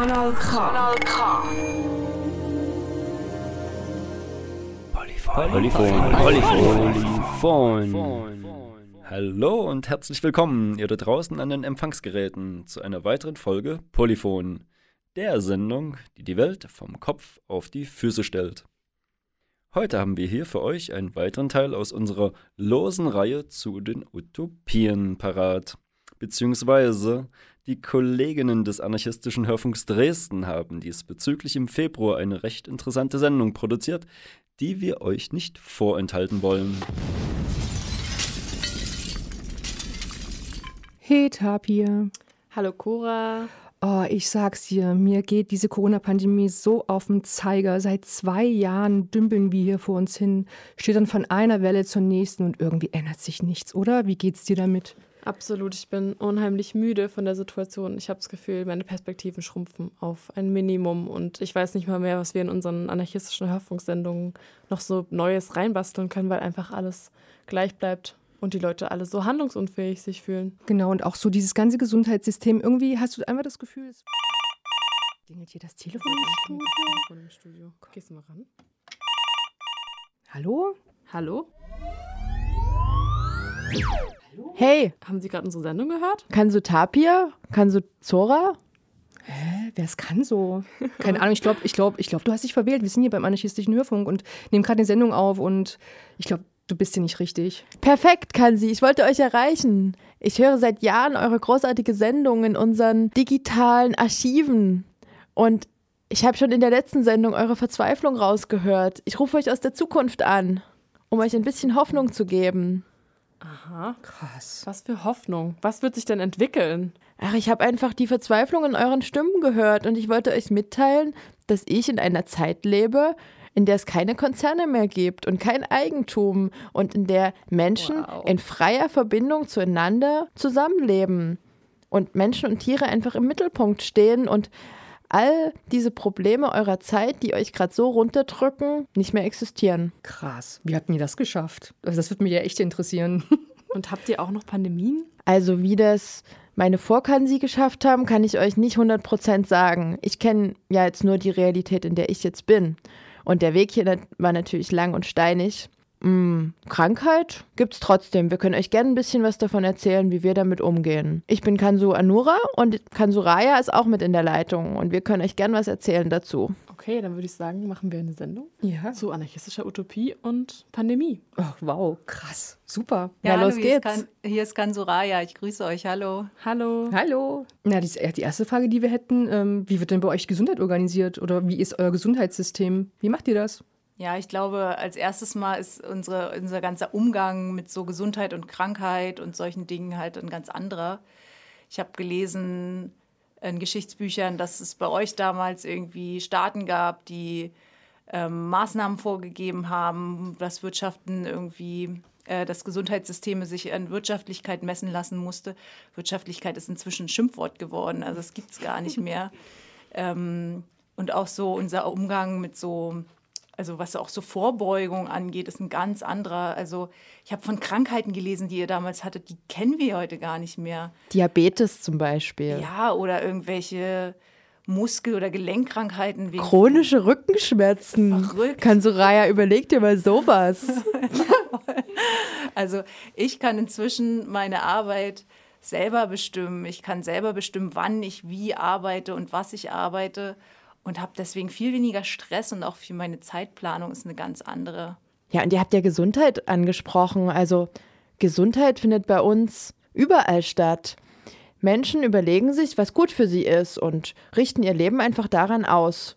Kanal K. Kanal K. Polyphon, Polyphon, Polyphon. Hallo und herzlich willkommen, ihr da draußen an den Empfangsgeräten, zu einer weiteren Folge Polyphon, der Sendung, die die Welt vom Kopf auf die Füße stellt. Heute haben wir hier für euch einen weiteren Teil aus unserer losen Reihe zu den Utopien parat. Beziehungsweise die Kolleginnen des anarchistischen Hörfunks Dresden haben diesbezüglich im Februar eine recht interessante Sendung produziert, die wir euch nicht vorenthalten wollen. Hey Tapir. Hallo Cora. Oh, ich sag's dir, mir geht diese Corona-Pandemie so auf den Zeiger. Seit zwei Jahren dümpeln wir hier vor uns hin, steht dann von einer Welle zur nächsten und irgendwie ändert sich nichts, oder? Wie geht's dir damit? Absolut, ich bin unheimlich müde von der Situation. Ich habe das Gefühl, meine Perspektiven schrumpfen auf ein Minimum und ich weiß nicht mal mehr, was wir in unseren anarchistischen Hörfunksendungen noch so Neues reinbasteln können, weil einfach alles gleich bleibt und die Leute alle so handlungsunfähig sich fühlen. Genau, und auch so dieses ganze Gesundheitssystem. Irgendwie hast du einfach das Gefühl, es klingelt hier das Telefon im Studio. Telefon im Studio. Gehst du mal ran? Hallo? Hallo? Hey, Haben Sie gerade unsere Sendung gehört? kannst du Tapir? Kannst du Zora? Hä, wer es kann so? Keine Ahnung, ich glaube, ich glaub, ich glaub, du hast dich verwählt. Wir sind hier beim anarchistischen Hörfunk und nehmen gerade eine Sendung auf und ich glaube, du bist hier nicht richtig. Perfekt, kann sie. Ich wollte euch erreichen. Ich höre seit Jahren eure großartige Sendung in unseren digitalen Archiven. Und ich habe schon in der letzten Sendung eure Verzweiflung rausgehört. Ich rufe euch aus der Zukunft an, um euch ein bisschen Hoffnung zu geben. Aha. Krass. Was für Hoffnung. Was wird sich denn entwickeln? Ach, ich habe einfach die Verzweiflung in euren Stimmen gehört und ich wollte euch mitteilen, dass ich in einer Zeit lebe, in der es keine Konzerne mehr gibt und kein Eigentum und in der Menschen Wow. in freier Verbindung zueinander zusammenleben und Menschen und Tiere einfach im Mittelpunkt stehen und all diese Probleme eurer Zeit, die euch gerade so runterdrücken, nicht mehr existieren. Krass. Wie habt ihr das geschafft? Also das würde mich ja echt interessieren. Und habt ihr auch noch Pandemien? Also wie das meine Vorkansi geschafft haben, kann ich euch nicht 100% sagen. Ich kenne ja jetzt nur die Realität, in der ich jetzt bin. Und der Weg hier war natürlich lang und steinig. Mm, Krankheit gibt's trotzdem. Wir können euch gerne ein bisschen was davon erzählen, wie wir damit umgehen. Ich bin Kansu Anura und Kansu Raya ist auch mit in der Leitung und wir können euch gerne was erzählen dazu. Okay, dann würde ich sagen, machen wir eine Sendung Ja. zu anarchistischer Utopie und Pandemie. Oh, wow, krass. Super. Ja, hallo, los hier ist geht's. Kan- Hier ist Kansuraya. Ich grüße euch. Hallo. Hallo. Hallo. Na, die, die erste Frage, die wir hätten, ähm, wie wird denn bei euch Gesundheit organisiert? Oder wie ist euer Gesundheitssystem? Wie macht ihr das? Ja, ich glaube, als erstes Mal ist unsere, unser ganzer Umgang mit so Gesundheit und Krankheit und solchen Dingen halt ein ganz anderer. Ich habe gelesen in Geschichtsbüchern, dass es bei euch damals irgendwie Staaten gab, die ähm, Maßnahmen vorgegeben haben, dass Wirtschaften irgendwie, äh, dass Gesundheitssysteme sich an Wirtschaftlichkeit messen lassen musste. Wirtschaftlichkeit ist inzwischen ein Schimpfwort geworden, also es gibt es gar nicht mehr. ähm, und auch so unser Umgang mit so, also was auch so Vorbeugung angeht, ist ein ganz anderer. Also ich habe von Krankheiten gelesen, die ihr damals hattet, die kennen wir heute gar nicht mehr. Diabetes zum Beispiel. Ja, oder irgendwelche Muskel- oder Gelenkkrankheiten wegen Chronische Rückenschmerzen. Verrückt. Kansu Raya, überleg dir mal sowas. Also ich kann inzwischen meine Arbeit selber bestimmen. Ich kann selber bestimmen, wann ich wie arbeite und was ich arbeite und habe deswegen viel weniger Stress und auch für meine Zeitplanung ist eine ganz andere. Ja, und ihr habt ja Gesundheit angesprochen. Also Gesundheit findet bei uns überall statt. Menschen überlegen sich, was gut für sie ist und richten ihr Leben einfach daran aus.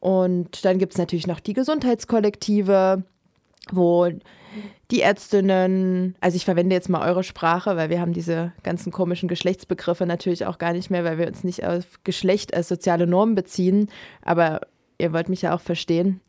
Und dann gibt es natürlich noch die Gesundheitskollektive, wo die Ärztinnen, also ich verwende jetzt mal eure Sprache, weil wir haben diese ganzen komischen Geschlechtsbegriffe natürlich auch gar nicht mehr, weil wir uns nicht auf Geschlecht als soziale Norm beziehen. Aber ihr wollt mich ja auch verstehen.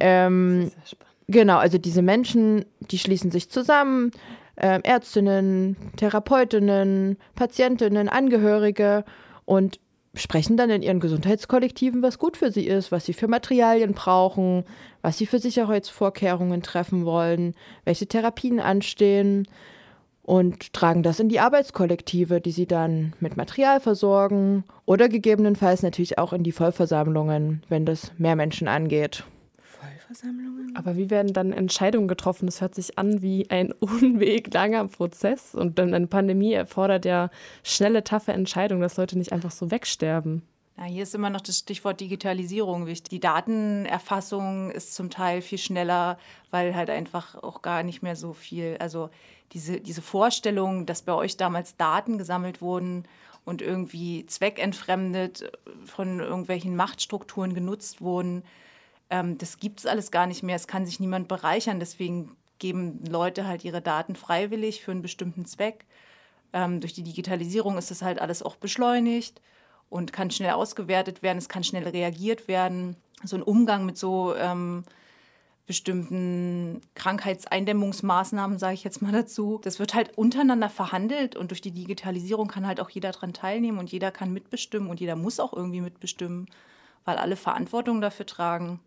Ähm, Sehr spannend. Genau, also diese Menschen, die schließen sich zusammen, ähm, Ärztinnen, Therapeutinnen, Patientinnen, Angehörige und sprechen dann in ihren Gesundheitskollektiven, was gut für sie ist, was sie für Materialien brauchen, was sie für Sicherheitsvorkehrungen treffen wollen, welche Therapien anstehen. und tragen das in die Arbeitskollektive, die sie dann mit Material versorgen oder gegebenenfalls natürlich auch in die Vollversammlungen, wenn das mehr Menschen angeht. Vollversammlungen? Aber wie werden dann Entscheidungen getroffen? Das hört sich an wie ein unweglanger Prozess und dann eine Pandemie erfordert ja schnelle, taffe Entscheidungen, dass Leute nicht einfach so wegsterben. Ja, hier ist immer noch das Stichwort Digitalisierung wichtig. Die Datenerfassung ist zum Teil viel schneller, weil halt einfach auch gar nicht mehr so viel, also diese, diese Vorstellung, dass bei euch damals Daten gesammelt wurden und irgendwie zweckentfremdet von irgendwelchen Machtstrukturen genutzt wurden, ähm, das gibt es alles gar nicht mehr. Es kann sich niemand bereichern. Deswegen geben Leute halt ihre Daten freiwillig für einen bestimmten Zweck. Ähm, durch die Digitalisierung ist das halt alles auch beschleunigt und kann schnell ausgewertet werden, es kann schnell reagiert werden. So ein Umgang mit so ähm, bestimmten Krankheitseindämmungsmaßnahmen, sage ich jetzt mal dazu. Das wird halt untereinander verhandelt und durch die Digitalisierung kann halt auch jeder daran teilnehmen und jeder kann mitbestimmen und jeder muss auch irgendwie mitbestimmen, weil alle Verantwortung dafür tragen.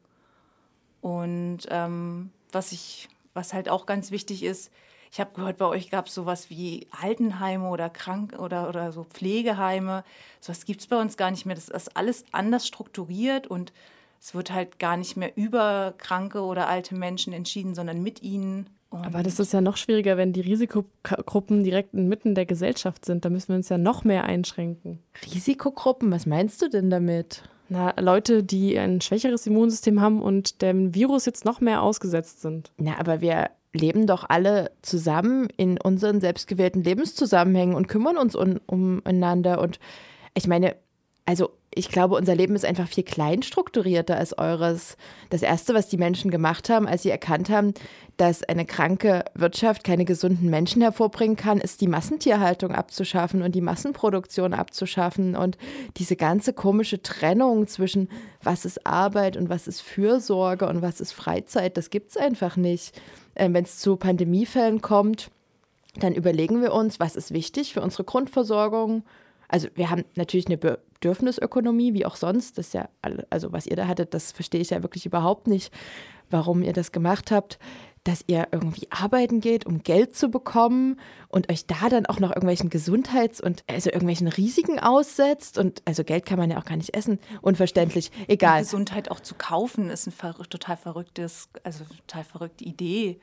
Und ähm, was ich, was halt auch ganz wichtig ist, ich habe gehört, bei euch gab es sowas wie Altenheime oder Krank oder, oder so Pflegeheime. Sowas gibt es bei uns gar nicht mehr. Das ist alles anders strukturiert und es wird halt gar nicht mehr über kranke oder alte Menschen entschieden, sondern mit ihnen. Und Aber das ist ja noch schwieriger, wenn die Risikogruppen direkt inmitten der Gesellschaft sind. Da müssen wir uns ja noch mehr einschränken. Risikogruppen? Was meinst du denn damit? Na, Leute, die ein schwächeres Immunsystem haben und dem Virus jetzt noch mehr ausgesetzt sind. Na, aber wir leben doch alle zusammen in unseren selbstgewählten Lebenszusammenhängen und kümmern uns un umeinander. Und ich meine, also ich glaube, unser Leben ist einfach viel kleinstrukturierter als eures. Das Erste, was die Menschen gemacht haben, als sie erkannt haben, dass eine kranke Wirtschaft keine gesunden Menschen hervorbringen kann, ist die Massentierhaltung abzuschaffen und die Massenproduktion abzuschaffen. Und diese ganze komische Trennung zwischen was ist Arbeit und was ist Fürsorge und was ist Freizeit, das gibt es einfach nicht. Äh, Wenn es zu Pandemiefällen kommt, dann überlegen wir uns, was ist wichtig für unsere Grundversorgung. Also wir haben natürlich eine Bedürfnisökonomie, wie auch sonst. Das ja, also was ihr da hattet, das verstehe ich ja wirklich überhaupt nicht, warum ihr das gemacht habt dass ihr irgendwie arbeiten geht, um Geld zu bekommen und euch da dann auch noch irgendwelchen Gesundheits- und also irgendwelchen Risiken aussetzt. Und also Geld kann man ja auch gar nicht essen. Unverständlich. Egal. Die Gesundheit auch zu kaufen ist ein total verrücktes, also total verrückte Idee.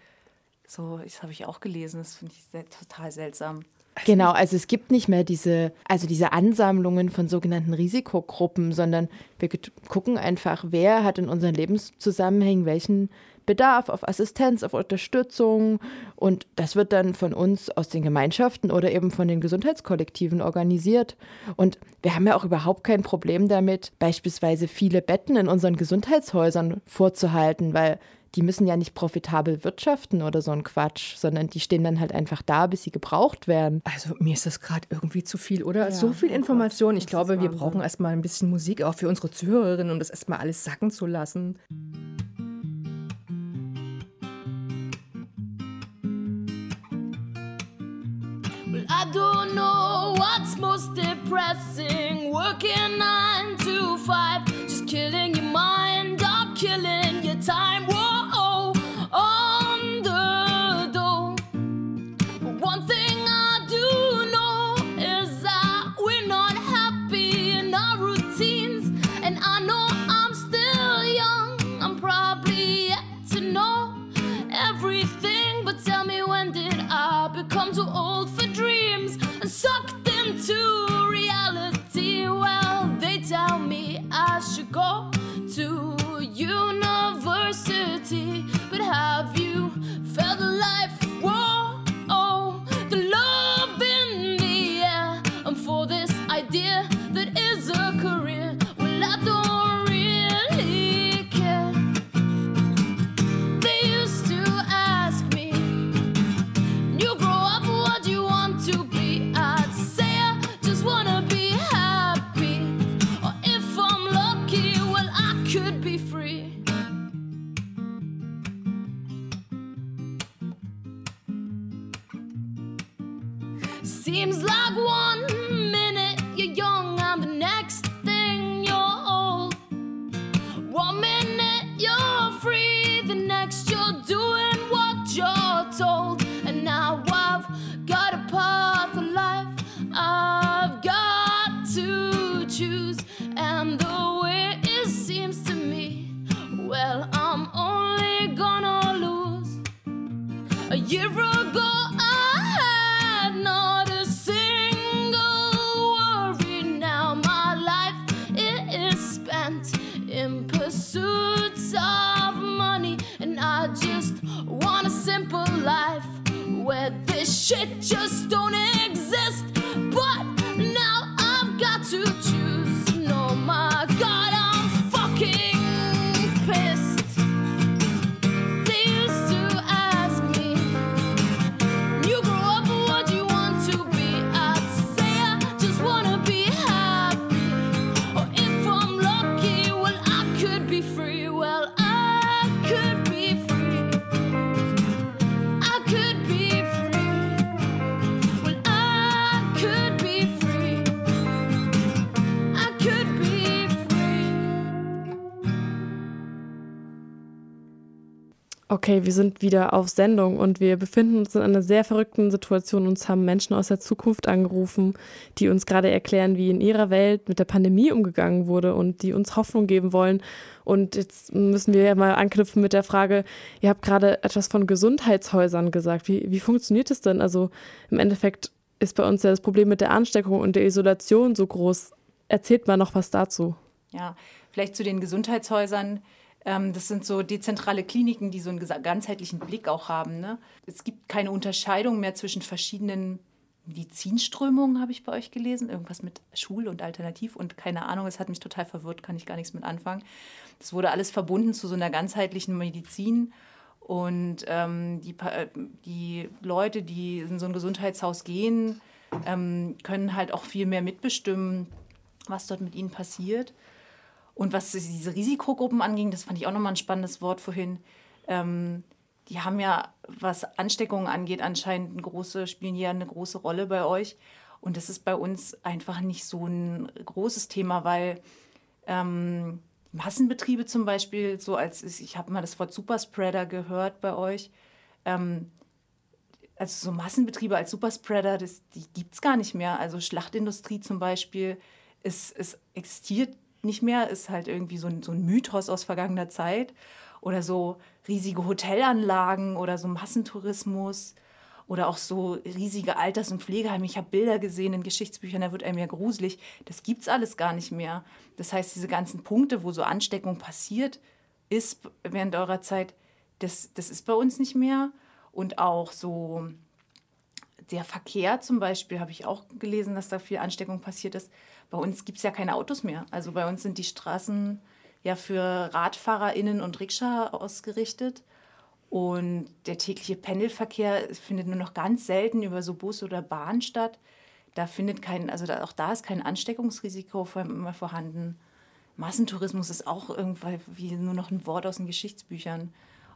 So, das habe ich auch gelesen. Das finde ich sehr, total seltsam. Genau, also es gibt nicht mehr diese, also diese Ansammlungen von sogenannten Risikogruppen, sondern wir gucken einfach, wer hat in unseren Lebenszusammenhängen welchen Bedarf auf Assistenz, auf Unterstützung. Und das wird dann von uns aus den Gemeinschaften oder eben von den Gesundheitskollektiven organisiert. Und wir haben ja auch überhaupt kein Problem damit, beispielsweise viele Betten in unseren Gesundheitshäusern vorzuhalten, weil die müssen ja nicht profitabel wirtschaften oder so ein Quatsch, sondern die stehen dann halt einfach da, bis sie gebraucht werden. Also mir ist das gerade irgendwie zu viel, oder? Ja, so viel oh Information. Ich glaube, wir brauchen erstmal ein bisschen Musik auch für unsere Zuhörerinnen, um das erstmal alles sacken zu lassen. I don't know what's most depressing. Working nine to five, just killing your mind or killing your time. Sucked into Wir sind wieder auf Sendung und wir befinden uns in einer sehr verrückten Situation. Uns haben Menschen aus der Zukunft angerufen, die uns gerade erklären, wie in ihrer Welt mit der Pandemie umgegangen wurde und die uns Hoffnung geben wollen. Und jetzt müssen wir ja mal anknüpfen mit der Frage, ihr habt gerade etwas von Gesundheitshäusern gesagt. Wie, wie funktioniert es denn? Also im Endeffekt ist bei uns ja das Problem mit der Ansteckung und der Isolation so groß. Erzählt mal noch was dazu. Ja, vielleicht zu den Gesundheitshäusern. Ähm, das sind so dezentrale Kliniken, die so einen ganzheitlichen Blick auch haben. Ne? Es gibt keine Unterscheidung mehr zwischen verschiedenen Medizinströmungen, habe ich bei euch gelesen. Irgendwas mit Schul- und Alternativ und keine Ahnung. Es hat mich total verwirrt, kann ich gar nichts mit anfangen. Das wurde alles verbunden zu so einer ganzheitlichen Medizin. Und ähm, die, äh, die Leute, die in so ein Gesundheitshaus gehen, ähm, können halt auch viel mehr mitbestimmen, was dort mit ihnen passiert. Und was diese Risikogruppen anging, das fand ich auch nochmal ein spannendes Wort vorhin. Ähm, die haben ja, was Ansteckungen angeht, anscheinend eine große, spielen hier eine große Rolle bei euch. Und das ist bei uns einfach nicht so ein großes Thema, weil ähm, Massenbetriebe zum Beispiel, so als ich habe mal das Wort Superspreader gehört bei euch. Ähm, also so Massenbetriebe als Superspreader, das, die gibt es gar nicht mehr. Also Schlachtindustrie zum Beispiel, es, es existiert nicht mehr, ist halt irgendwie so ein, so ein Mythos aus vergangener Zeit. Oder so riesige Hotelanlagen oder so Massentourismus oder auch so riesige Alters- und Pflegeheime. Ich habe Bilder gesehen in Geschichtsbüchern, da wird einem ja gruselig. Das gibt's alles gar nicht mehr. Das heißt, diese ganzen Punkte, wo so Ansteckung passiert ist während eurer Zeit, das, das ist bei uns nicht mehr. Und auch so der Verkehr zum Beispiel, habe ich auch gelesen, dass da viel Ansteckung passiert ist. Bei uns gibt es ja keine Autos mehr. Also bei uns sind die Straßen ja für RadfahrerInnen und Rikscha ausgerichtet. Und der tägliche Pendelverkehr findet nur noch ganz selten über so Bus oder Bahn statt. Da findet kein, also da, auch da ist kein Ansteckungsrisiko mehr vorhanden. Massentourismus ist auch irgendwie nur noch ein Wort aus den Geschichtsbüchern.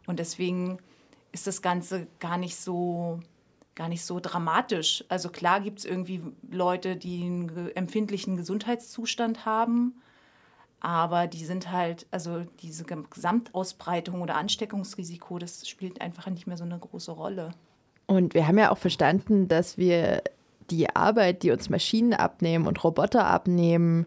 Und deswegen ist das Ganze gar nicht so, gar nicht so dramatisch. Also klar gibt es irgendwie Leute, die einen empfindlichen Gesundheitszustand haben, aber die sind halt, also diese Gesamtausbreitung oder Ansteckungsrisiko, das spielt einfach nicht mehr so eine große Rolle. Und wir haben ja auch verstanden, dass wir die Arbeit, die uns Maschinen abnehmen und Roboter abnehmen,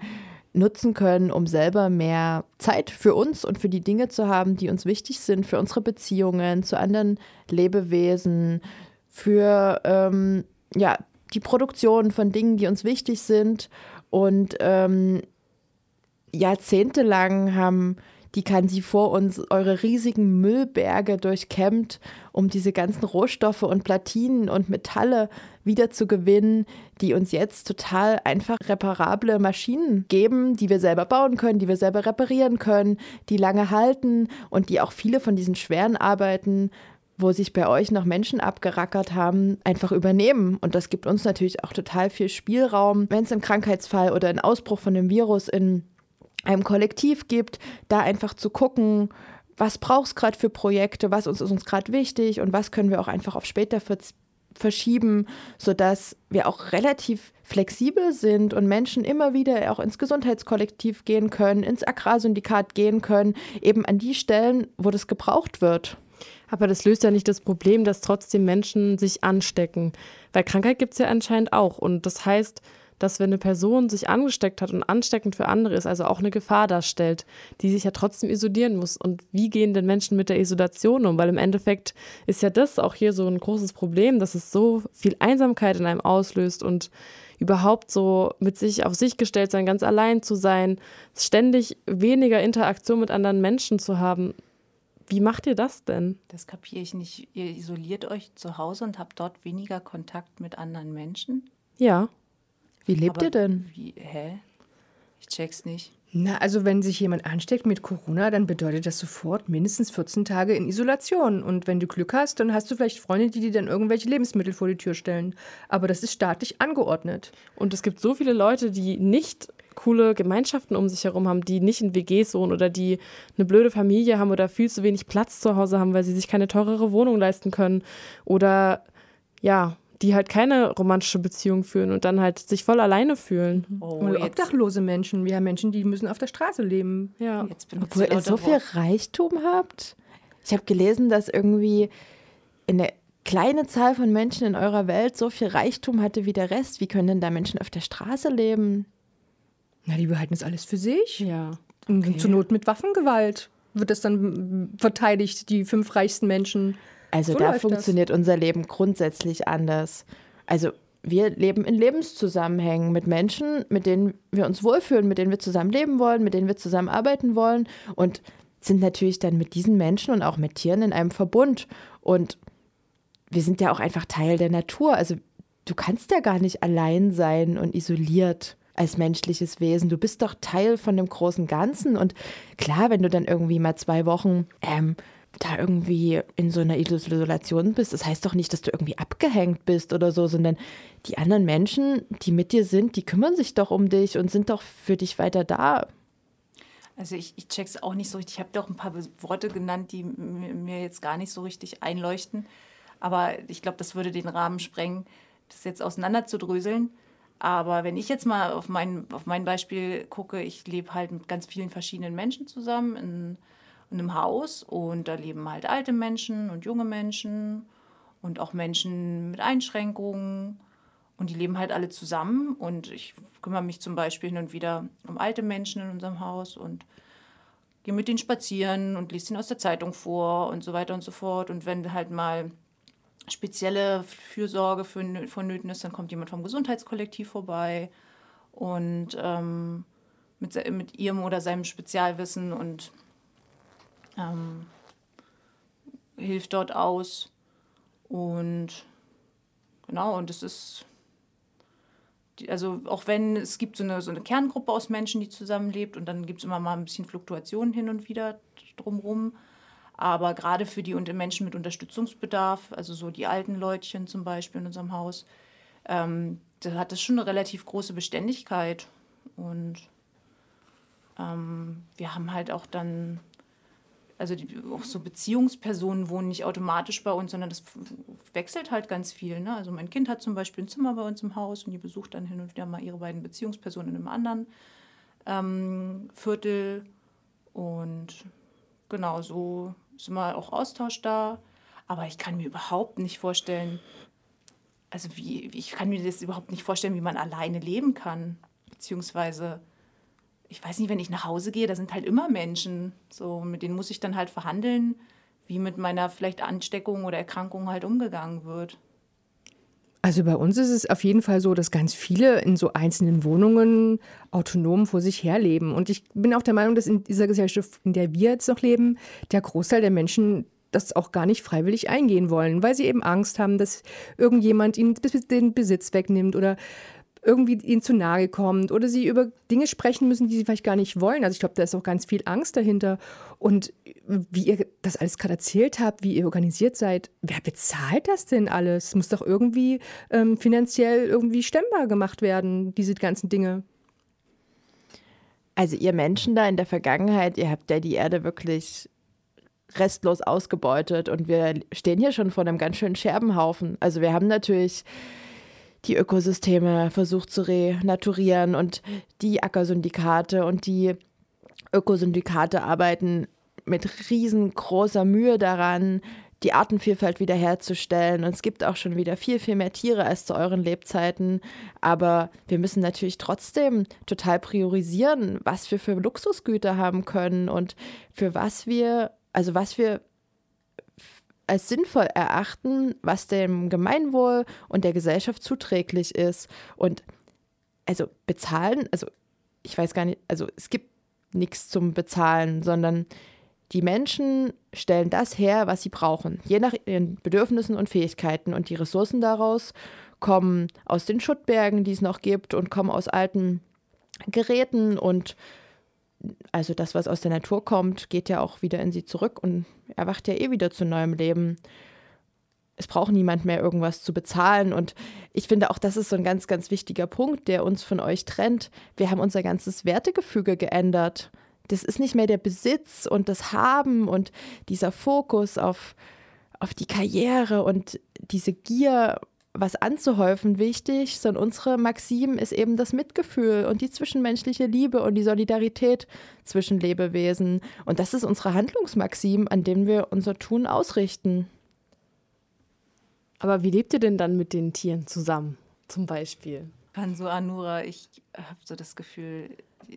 nutzen können, um selber mehr Zeit für uns und für die Dinge zu haben, die uns wichtig sind, für unsere Beziehungen zu anderen Lebewesen, für ähm, ja, die Produktion von Dingen, die uns wichtig sind. Und ähm, jahrzehntelang haben die Kansi vor uns eure riesigen Müllberge durchkämmt, um diese ganzen Rohstoffe und Platinen und Metalle wieder zu gewinnen, die uns jetzt total einfach reparable Maschinen geben, die wir selber bauen können, die wir selber reparieren können, die lange halten und die auch viele von diesen schweren Arbeiten wo sich bei euch noch Menschen abgerackert haben, einfach übernehmen. Und das gibt uns natürlich auch total viel Spielraum, wenn es einen Krankheitsfall oder einen Ausbruch von einem Virus in einem Kollektiv gibt, da einfach zu gucken, was braucht es gerade für Projekte, was uns ist uns gerade wichtig und was können wir auch einfach auf später verschieben, sodass wir auch relativ flexibel sind und Menschen immer wieder auch ins Gesundheitskollektiv gehen können, ins Agrarsyndikat gehen können, eben an die Stellen, wo das gebraucht wird. Aber das löst ja nicht das Problem, dass trotzdem Menschen sich anstecken. Weil Krankheit gibt es ja anscheinend auch. Und das heißt, dass wenn eine Person sich angesteckt hat und ansteckend für andere ist, also auch eine Gefahr darstellt, die sich ja trotzdem isolieren muss. Und wie gehen denn Menschen mit der Isolation um? Weil im Endeffekt ist ja das auch hier so ein großes Problem, dass es so viel Einsamkeit in einem auslöst und überhaupt so mit sich auf sich gestellt sein, ganz allein zu sein, ständig weniger Interaktion mit anderen Menschen zu haben. Wie macht ihr das denn? Das kapiere ich nicht. Ihr isoliert euch zu Hause und habt dort weniger Kontakt mit anderen Menschen? Ja. Wie lebt Aber ihr denn? Wie, hä? Ich check's nicht. Na, also wenn sich jemand ansteckt mit Corona, dann bedeutet das sofort mindestens 14 Tage in Isolation. Und wenn du Glück hast, dann hast du vielleicht Freunde, die dir dann irgendwelche Lebensmittel vor die Tür stellen. Aber das ist staatlich angeordnet. Und es gibt so viele Leute, die nicht coole Gemeinschaften um sich herum haben, die nicht in WGs wohnen oder die eine blöde Familie haben oder viel zu wenig Platz zu Hause haben, weil sie sich keine teurere Wohnung leisten können. Oder ja, die halt keine romantische Beziehung führen und dann halt sich voll alleine fühlen. Oh, obdachlose Menschen. Wir haben Menschen, die müssen auf der Straße leben. Ja. jetzt benutzt Obwohl ihr so viel Reichtum habt. Ich habe gelesen, dass irgendwie eine kleine Zahl von Menschen in eurer Welt so viel Reichtum hatte wie der Rest. Wie können denn da Menschen auf der Straße leben? Na, die behalten das alles für sich. Ja. Und Zur Not mit Waffengewalt wird das dann mm, verteidigt, die fünf reichsten Menschen. Also So da läuft das. funktioniert unser Leben grundsätzlich anders. Also wir leben in Lebenszusammenhängen mit Menschen, mit denen wir uns wohlfühlen, mit denen wir zusammenleben wollen, mit denen wir zusammenarbeiten wollen und sind natürlich dann mit diesen Menschen und auch mit Tieren in einem Verbund. Und wir sind ja auch einfach Teil der Natur. Also du kannst ja gar nicht allein sein und isoliert als menschliches Wesen. Du bist doch Teil von dem großen Ganzen. Und klar, wenn du dann irgendwie mal zwei Wochen ähm, da irgendwie in so einer Isolation bist, das heißt doch nicht, dass du irgendwie abgehängt bist oder so, sondern die anderen Menschen, die mit dir sind, die kümmern sich doch um dich und sind doch für dich weiter da. Also ich, ich check's auch nicht so richtig. Ich habe doch ein paar Worte genannt, die mir jetzt gar nicht so richtig einleuchten. Aber ich glaube, das würde den Rahmen sprengen, das jetzt auseinanderzudröseln. Aber wenn ich jetzt mal auf mein, auf mein Beispiel gucke, ich lebe halt mit ganz vielen verschiedenen Menschen zusammen in, in einem Haus und da leben halt alte Menschen und junge Menschen und auch Menschen mit Einschränkungen und die leben halt alle zusammen und ich kümmere mich zum Beispiel hin und wieder um alte Menschen in unserem Haus und gehe mit denen spazieren und lese ihnen aus der Zeitung vor und so weiter und so fort. Und wenn halt mal spezielle Fürsorge für, vonnöten ist, dann kommt jemand vom Gesundheitskollektiv vorbei und ähm, mit, mit ihrem oder seinem Spezialwissen und ähm, hilft dort aus. Und genau, und es ist, also auch wenn es gibt so eine, so eine Kerngruppe aus Menschen, die zusammenlebt und dann gibt es immer mal ein bisschen Fluktuationen hin und wieder drumherum. Aber gerade für die Menschen mit Unterstützungsbedarf, also so die alten Leutchen zum Beispiel in unserem Haus, ähm, da hat es schon eine relativ große Beständigkeit. Und ähm, wir haben halt auch dann, also die, auch so Beziehungspersonen wohnen nicht automatisch bei uns, sondern das wechselt halt ganz viel. Ne? Also mein Kind hat zum Beispiel ein Zimmer bei uns im Haus und die besucht dann hin und wieder mal ihre beiden Beziehungspersonen in einem anderen ähm, Viertel. Und genau, so ist immer auch Austausch da. Aber ich kann mir überhaupt nicht vorstellen, also wie- ich kann mir das überhaupt nicht vorstellen, wie man alleine leben kann. Beziehungsweise, ich weiß nicht, wenn ich nach Hause gehe, da sind halt immer Menschen. So, mit denen muss ich dann halt verhandeln, wie mit meiner vielleicht Ansteckung oder Erkrankung halt umgegangen wird. Also bei uns ist es auf jeden Fall so, dass ganz viele in so einzelnen Wohnungen autonom vor sich herleben. Und ich bin auch der Meinung, dass in dieser Gesellschaft, in der wir jetzt noch leben, der Großteil der Menschen das auch gar nicht freiwillig eingehen wollen, weil sie eben Angst haben, dass irgendjemand ihnen den Besitz wegnimmt oder irgendwie ihnen zu nahe kommt oder sie über Dinge sprechen müssen, die sie vielleicht gar nicht wollen. Also ich glaube, da ist auch ganz viel Angst dahinter. Und wie ihr das alles gerade erzählt habt, wie ihr organisiert seid, wer bezahlt das denn alles? Muss doch irgendwie ähm, finanziell irgendwie stemmbar gemacht werden, diese ganzen Dinge. Also ihr Menschen da in der Vergangenheit, ihr habt ja die Erde wirklich restlos ausgebeutet und wir stehen hier schon vor einem ganz schönen Scherbenhaufen. Also wir haben natürlich die Ökosysteme versucht zu renaturieren und die Ackersyndikate und die Ökosyndikate arbeiten mit riesengroßer Mühe daran, die Artenvielfalt wiederherzustellen. Und es gibt auch schon wieder viel, viel mehr Tiere als zu euren Lebzeiten. Aber wir müssen natürlich trotzdem total priorisieren, was wir für Luxusgüter haben können und für was wir, also was wir als sinnvoll erachten, was dem Gemeinwohl und der Gesellschaft zuträglich ist. Und also bezahlen, also ich weiß gar nicht, also es gibt nichts zum Bezahlen, sondern die Menschen stellen das her, was sie brauchen, je nach ihren Bedürfnissen und Fähigkeiten. Und die Ressourcen daraus kommen aus den Schuttbergen, die es noch gibt, und kommen aus alten Geräten. Und also das, was aus der Natur kommt, geht ja auch wieder in sie zurück und erwacht ja eh wieder zu neuem Leben. Es braucht niemand mehr irgendwas zu bezahlen. Und ich finde auch, das ist so ein ganz, ganz wichtiger Punkt, der uns von euch trennt. Wir haben unser ganzes Wertegefüge geändert das ist nicht mehr der Besitz und das Haben und dieser Fokus auf, auf die Karriere und diese Gier, was anzuhäufen, wichtig, sondern unsere Maxim ist eben das Mitgefühl und die zwischenmenschliche Liebe und die Solidarität zwischen Lebewesen. Und das ist unsere Handlungsmaxim, an dem wir unser Tun ausrichten. Aber wie lebt ihr denn dann mit den Tieren zusammen, zum Beispiel? Hanso Anura, ich habe so das Gefühl,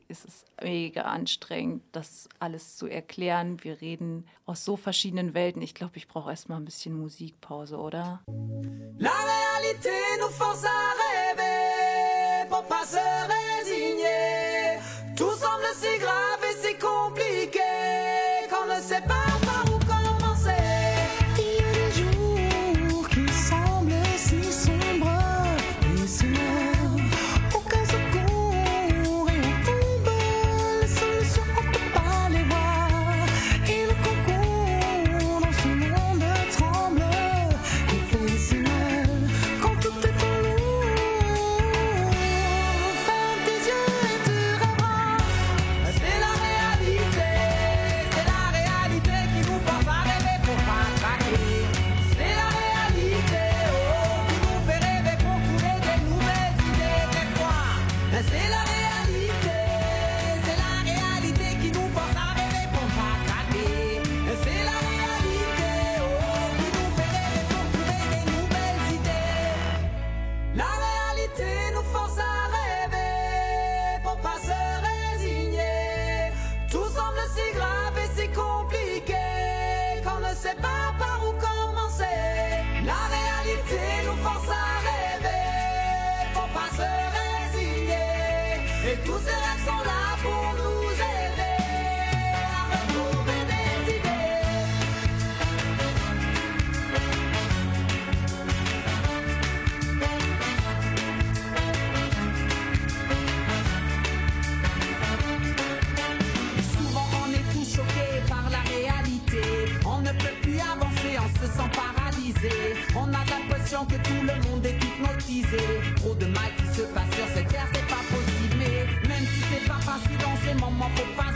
es ist mega anstrengend, das alles zu erklären. Wir reden aus so verschiedenen Welten. Ich glaube, ich brauche erstmal ein bisschen Musikpause, oder? La réalité nous force à rêver pour pas nous force à rêver pour pas se résigner. Tout semble si grave et si compliqué qu'on ne sait pas. On a l'impression que tout le monde est hypnotisé. Trop de mal qui se passe sur cette terre, c'est pas possible. Mais même si c'est pas facile dans ces moments, faut pas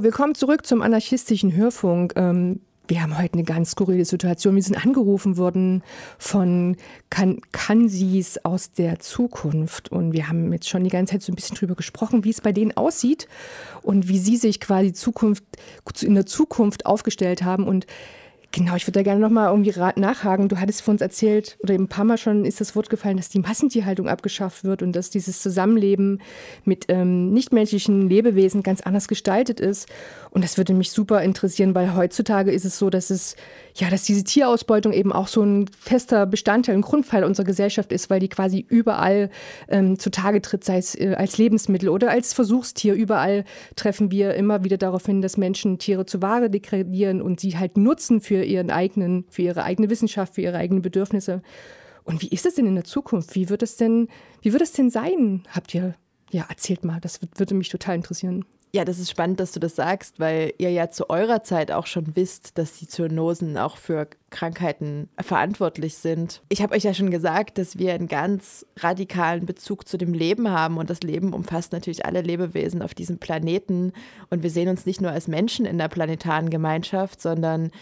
Hallo, willkommen zurück zum anarchistischen Hörfunk. Ähm, wir haben heute eine ganz skurrile Situation. Wir sind angerufen worden von kan Kansis aus der Zukunft. Und wir haben jetzt schon die ganze Zeit so ein bisschen drüber gesprochen, wie es bei denen aussieht und wie sie sich quasi Zukunft, in der Zukunft aufgestellt haben. Und Genau, ich würde da gerne nochmal irgendwie nachhaken. Du hattest vor uns erzählt, oder eben ein paar Mal schon ist das Wort gefallen, dass die Massentierhaltung abgeschafft wird und dass dieses Zusammenleben mit ähm, nichtmenschlichen Lebewesen ganz anders gestaltet ist. Und das würde mich super interessieren, weil heutzutage ist es so, dass es, ja, dass diese Tierausbeutung eben auch so ein fester Bestandteil, ein Grundpfeiler unserer Gesellschaft ist, weil die quasi überall ähm, zutage tritt, sei es äh, als Lebensmittel oder als Versuchstier. Überall treffen wir immer wieder darauf hin, dass Menschen Tiere zu Ware degradieren und sie halt nutzen für ihren eigenen, für ihre eigene Wissenschaft, für ihre eigenen Bedürfnisse. Und wie ist es denn in der Zukunft? Wie wird es denn, wie wird es denn sein? Habt ihr, ja, erzählt mal, das würde mich total interessieren. Ja, das ist spannend, dass du das sagst, weil ihr ja zu eurer Zeit auch schon wisst, dass die Zoonosen auch für Krankheiten verantwortlich sind. Ich habe euch ja schon gesagt, dass wir einen ganz radikalen Bezug zu dem Leben haben und das Leben umfasst natürlich alle Lebewesen auf diesem Planeten und wir sehen uns nicht nur als Menschen in der planetaren Gemeinschaft, sondern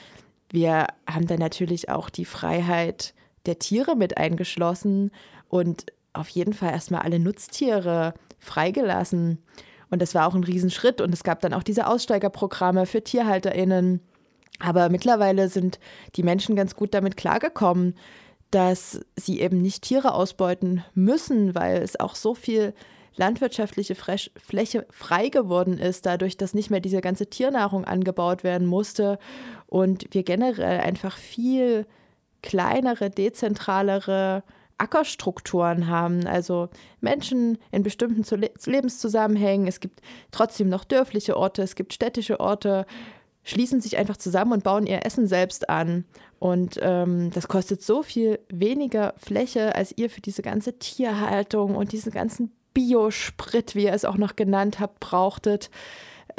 wir haben da natürlich auch die Freiheit der Tiere mit eingeschlossen und auf jeden Fall erstmal alle Nutztiere freigelassen. Und das war auch ein Riesenschritt. Und es gab dann auch diese Aussteigerprogramme für TierhalterInnen. Aber mittlerweile sind die Menschen ganz gut damit klargekommen, dass sie eben nicht Tiere ausbeuten müssen, weil es auch so viel landwirtschaftliche Fläche frei geworden ist, dadurch, dass nicht mehr diese ganze Tiernahrung angebaut werden musste und wir generell einfach viel kleinere, dezentralere Ackerstrukturen haben, also Menschen in bestimmten Lebenszusammenhängen. Es gibt trotzdem noch dörfliche Orte, es gibt städtische Orte, schließen sich einfach zusammen und bauen ihr Essen selbst an. Und ähm, das kostet so viel weniger Fläche, als ihr für diese ganze Tierhaltung und diesen ganzen Biosprit, wie ihr es auch noch genannt habt, brauchtet.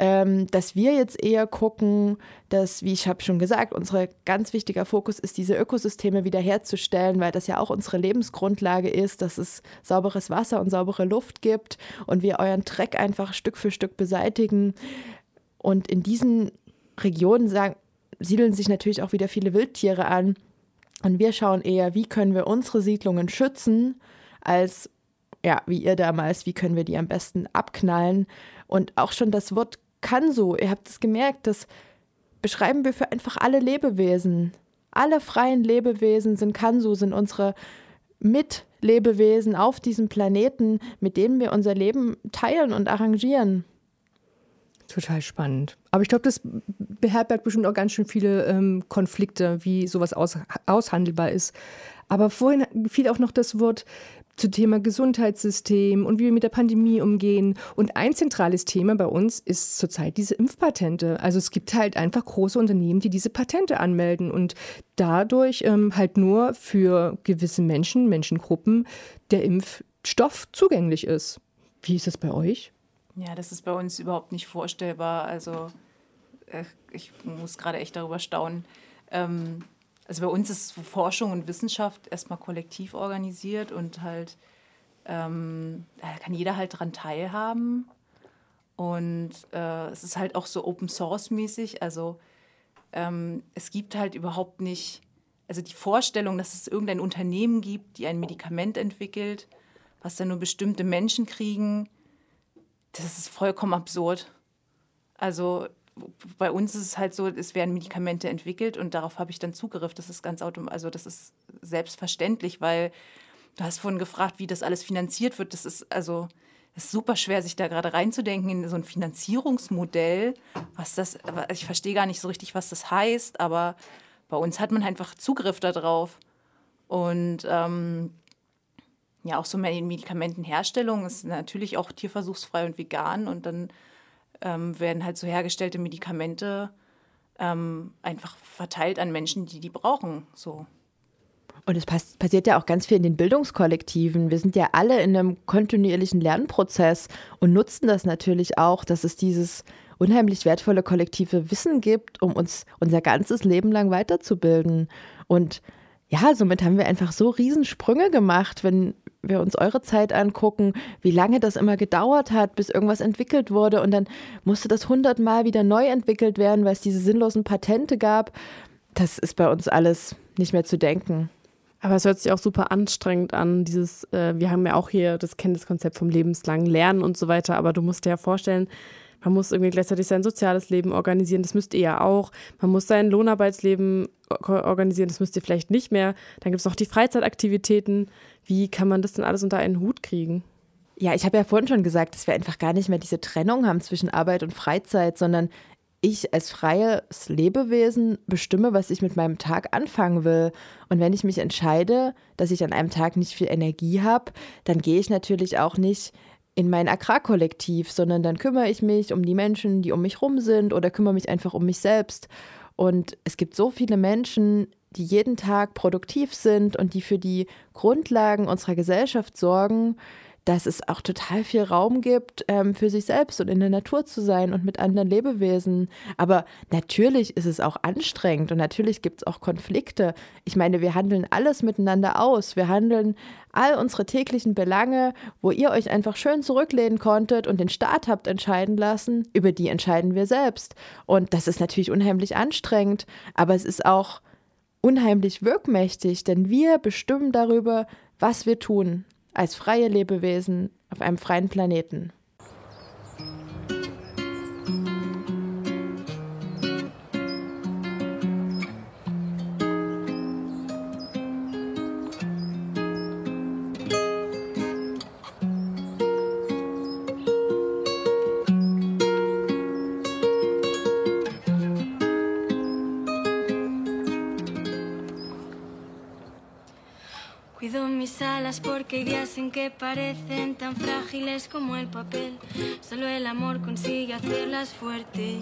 Ähm, dass wir jetzt eher gucken, dass, wie ich habe schon gesagt, unser ganz wichtiger Fokus ist, diese Ökosysteme wiederherzustellen, weil das ja auch unsere Lebensgrundlage ist, dass es sauberes Wasser und saubere Luft gibt und wir euren Dreck einfach Stück für Stück beseitigen. Und in diesen Regionen sagen, siedeln sich natürlich auch wieder viele Wildtiere an. Und wir schauen eher, wie können wir unsere Siedlungen schützen, als ja, wie ihr damals, wie können wir die am besten abknallen. Und auch schon das Wort kann so, ihr habt es gemerkt, das beschreiben wir für einfach alle Lebewesen. Alle freien Lebewesen sind Kansu, sind unsere Mitlebewesen auf diesem Planeten, mit denen wir unser Leben teilen und arrangieren. Total spannend. Aber ich glaube, das beherbergt bestimmt auch ganz schön viele ähm, Konflikte, wie sowas aus, aushandelbar ist. Aber vorhin fiel auch noch das Wort zu Thema Gesundheitssystem und wie wir mit der Pandemie umgehen. Und ein zentrales Thema bei uns ist zurzeit diese Impfpatente. Also es gibt halt einfach große Unternehmen, die diese Patente anmelden und dadurch ähm, halt nur für gewisse Menschen, Menschengruppen der Impfstoff zugänglich ist. Wie ist das bei euch? Ja, das ist bei uns überhaupt nicht vorstellbar. Also äh, ich muss gerade echt darüber staunen. Ähm, also bei uns ist Forschung und Wissenschaft erstmal kollektiv organisiert und halt ähm, da kann jeder halt daran teilhaben. Und äh, es ist halt auch so Open Source mäßig. Also ähm, es gibt halt überhaupt nicht, also die Vorstellung, dass es irgendein Unternehmen gibt, die ein Medikament entwickelt, was dann nur bestimmte Menschen kriegen, das ist vollkommen absurd. Also bei uns ist es halt so, es werden Medikamente entwickelt und darauf habe ich dann Zugriff. Das ist ganz automatisch, also das ist selbstverständlich, weil du hast vorhin gefragt, wie das alles finanziert wird. Das ist also es ist super schwer, sich da gerade reinzudenken in so ein Finanzierungsmodell. Was das, ich verstehe gar nicht so richtig, was das heißt, aber bei uns hat man einfach Zugriff darauf. Und ähm, ja, auch so Medikamentenherstellung ist natürlich auch tierversuchsfrei und vegan und dann ähm, werden halt so hergestellte Medikamente ähm, einfach verteilt an Menschen, die die brauchen. So. Und es pass passiert ja auch ganz viel in den Bildungskollektiven. Wir sind ja alle in einem kontinuierlichen Lernprozess und nutzen das natürlich auch, dass es dieses unheimlich wertvolle kollektive Wissen gibt, um uns unser ganzes Leben lang weiterzubilden. Und ja, somit haben wir einfach so Riesensprünge gemacht, wenn wir uns eure Zeit angucken, wie lange das immer gedauert hat, bis irgendwas entwickelt wurde und dann musste das hundertmal wieder neu entwickelt werden, weil es diese sinnlosen Patente gab, das ist bei uns alles nicht mehr zu denken. Aber es hört sich auch super anstrengend an, dieses, äh, wir haben ja auch hier das Kenntniskonzept vom lebenslangen Lernen und so weiter, aber du musst dir ja vorstellen, man muss irgendwie gleichzeitig sein soziales Leben organisieren, das müsst ihr ja auch. Man muss sein Lohnarbeitsleben organisieren, das müsst ihr vielleicht nicht mehr. Dann gibt es noch die Freizeitaktivitäten. Wie kann man das denn alles unter einen Hut kriegen? Ja, ich habe ja vorhin schon gesagt, dass wir einfach gar nicht mehr diese Trennung haben zwischen Arbeit und Freizeit, sondern ich als freies Lebewesen bestimme, was ich mit meinem Tag anfangen will. Und wenn ich mich entscheide, dass ich an einem Tag nicht viel Energie habe, dann gehe ich natürlich auch nicht in mein Agrarkollektiv, sondern dann kümmere ich mich um die Menschen, die um mich rum sind oder kümmere mich einfach um mich selbst. Und es gibt so viele Menschen, die jeden Tag produktiv sind und die für die Grundlagen unserer Gesellschaft sorgen, dass es auch total viel Raum gibt, ähm, für sich selbst und in der Natur zu sein und mit anderen Lebewesen. Aber natürlich ist es auch anstrengend und natürlich gibt es auch Konflikte. Ich meine, wir handeln alles miteinander aus. Wir handeln all unsere täglichen Belange, wo ihr euch einfach schön zurücklehnen konntet und den Staat habt entscheiden lassen, über die entscheiden wir selbst. Und das ist natürlich unheimlich anstrengend, aber es ist auch unheimlich wirkmächtig, denn wir bestimmen darüber, was wir tun als freie Lebewesen auf einem freien Planeten. Días en que parecen tan frágiles como el papel. Solo el amor consigue hacerlas fuertes.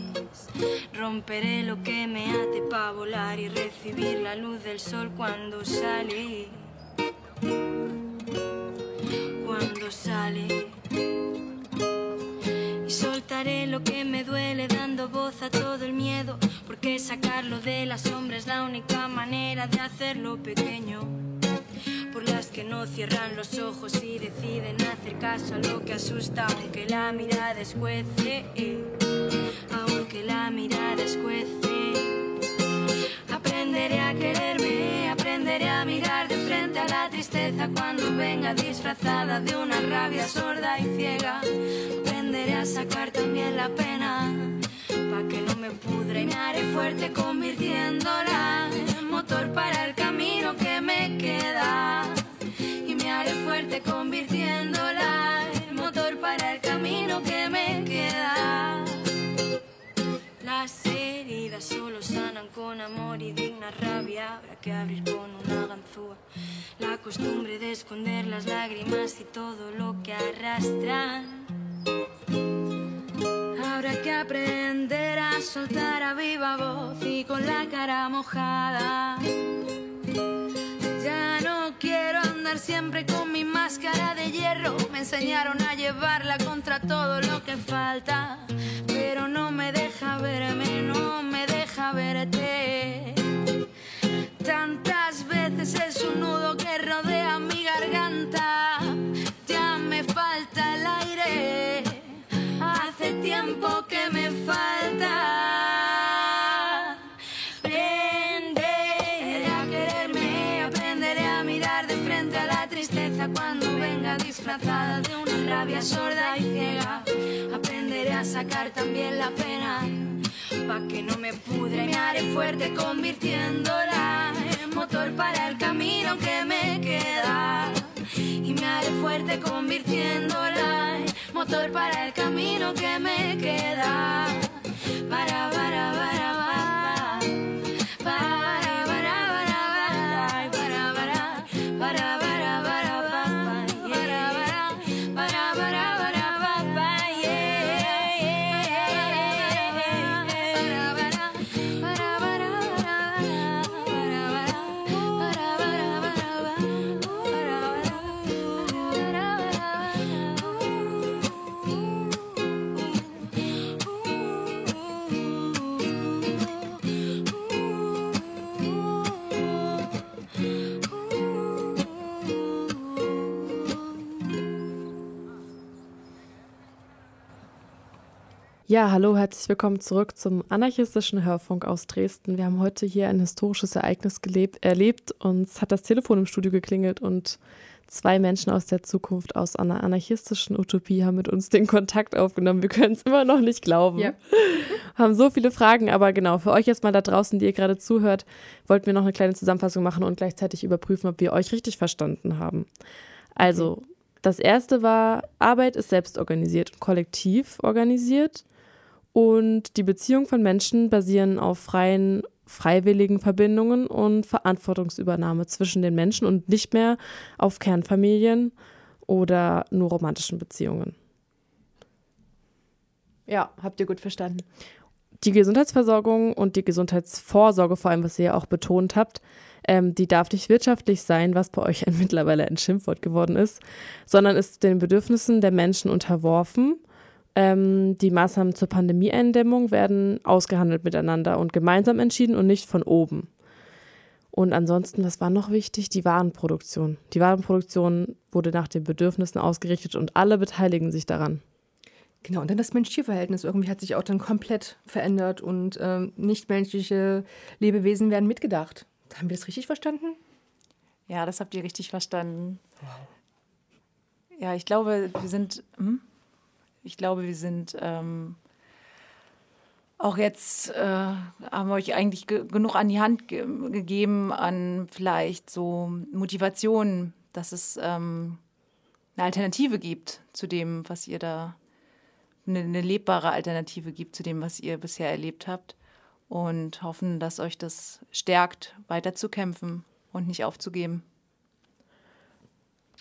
Romperé lo que me ate para volar y recibir la luz del sol cuando sale. Cuando sale. Y soltaré lo que me duele dando voz a todo el miedo. Porque sacarlo de la sombra es la única manera de hacerlo pequeño por las que no cierran los ojos y deciden hacer caso a lo que asusta, aunque la mirada escuece, aunque la mirada escuece. Aprenderé a quererme, aprenderé a mirar de frente a la tristeza cuando venga disfrazada de una rabia sorda y ciega. Aprenderé a sacar también la pena, pa' que no me pudre y me haré fuerte convirtiéndola motor para el camino que me queda. Y me haré fuerte convirtiéndola en motor para el camino que me queda. Las heridas solo sanan con amor y digna rabia. Habrá que abrir con una ganzúa. La costumbre de esconder las lágrimas y todo lo que arrastran. Habrá que aprender a soltar a viva voz y con la cara mojada. Ya no quiero andar siempre con mi máscara de hierro. Me enseñaron a llevarla contra todo lo que falta. Pero no me deja verme, no me deja verte. Tantas veces es un nudo que rodea mi garganta. Tiempo que me falta. Aprenderé a quererme, aprenderé a mirar de frente a la tristeza cuando venga disfrazada de una rabia sorda y ciega. Aprenderé a sacar también la pena, pa' que no me pudre me haré fuerte convirtiéndola en motor para el camino que me queda. Y me haré fuerte convirtiéndola en motor para el camino que me queda. Para, para, para. Ja, hallo, herzlich willkommen zurück zum anarchistischen Hörfunk aus Dresden. Wir haben heute hier ein historisches Ereignis gelebt, erlebt. Uns hat das Telefon im Studio geklingelt und zwei Menschen aus der Zukunft aus einer anarchistischen Utopie haben mit uns den Kontakt aufgenommen. Wir können es immer noch nicht glauben. Ja. Haben so viele Fragen, aber genau, für euch jetzt mal da draußen, die ihr gerade zuhört, wollten wir noch eine kleine Zusammenfassung machen und gleichzeitig überprüfen, ob wir euch richtig verstanden haben. Also, das erste war, Arbeit ist selbst organisiert und kollektiv organisiert. Und die Beziehungen von Menschen basieren auf freien, freiwilligen Verbindungen und Verantwortungsübernahme zwischen den Menschen und nicht mehr auf Kernfamilien oder nur romantischen Beziehungen. Ja, habt ihr gut verstanden. Die Gesundheitsversorgung und die Gesundheitsvorsorge, vor allem, was ihr ja auch betont habt, ähm, die darf nicht wirtschaftlich sein, was bei euch ein, mittlerweile ein Schimpfwort geworden ist, sondern ist den Bedürfnissen der Menschen unterworfen. Ähm, die Maßnahmen zur Pandemieeindämmung werden ausgehandelt miteinander und gemeinsam entschieden und nicht von oben. Und ansonsten, was war noch wichtig? Die Warenproduktion. Die Warenproduktion wurde nach den Bedürfnissen ausgerichtet und alle beteiligen sich daran. Genau, und dann das Mensch-Tier-Verhältnis irgendwie hat sich auch dann komplett verändert und ähm, nichtmenschliche Lebewesen werden mitgedacht. Haben wir das richtig verstanden? Ja, das habt ihr richtig verstanden. Ja, ich glaube, wir sind, hm? Ich glaube, wir sind ähm, auch jetzt, äh, haben wir euch eigentlich ge genug an die Hand ge gegeben an vielleicht so Motivationen, dass es ähm, eine Alternative gibt zu dem, was ihr da, eine, eine lebbare Alternative gibt zu dem, was ihr bisher erlebt habt und hoffen, dass euch das stärkt, weiterzukämpfen und nicht aufzugeben.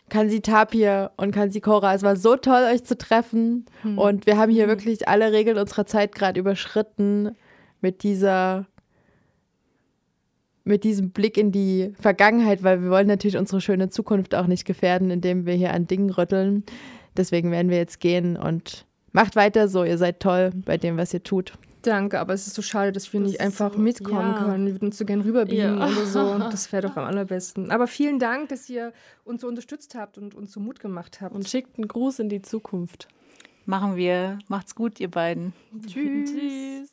Kansi Tapir und Kansi Cora, es war so toll, euch zu treffen. Und wir haben hier wirklich alle Regeln unserer Zeit gerade überschritten mit dieser, mit diesem Blick in die Vergangenheit, weil wir wollen natürlich unsere schöne Zukunft auch nicht gefährden, indem wir hier an Dingen rütteln. Deswegen werden wir jetzt gehen und macht weiter so. Ihr seid toll bei dem, was ihr tut. Danke, aber es ist so schade, dass wir Das nicht einfach so- mitkommen ja. können. Wir würden uns so gern rüberbeamen Ja. oder so. Das wäre doch am allerbesten. Aber vielen Dank, dass ihr uns so unterstützt habt und uns so Mut gemacht habt. Und schickt einen Gruß in die Zukunft. Machen wir. Macht's gut, ihr beiden. tschüss. Tschüss.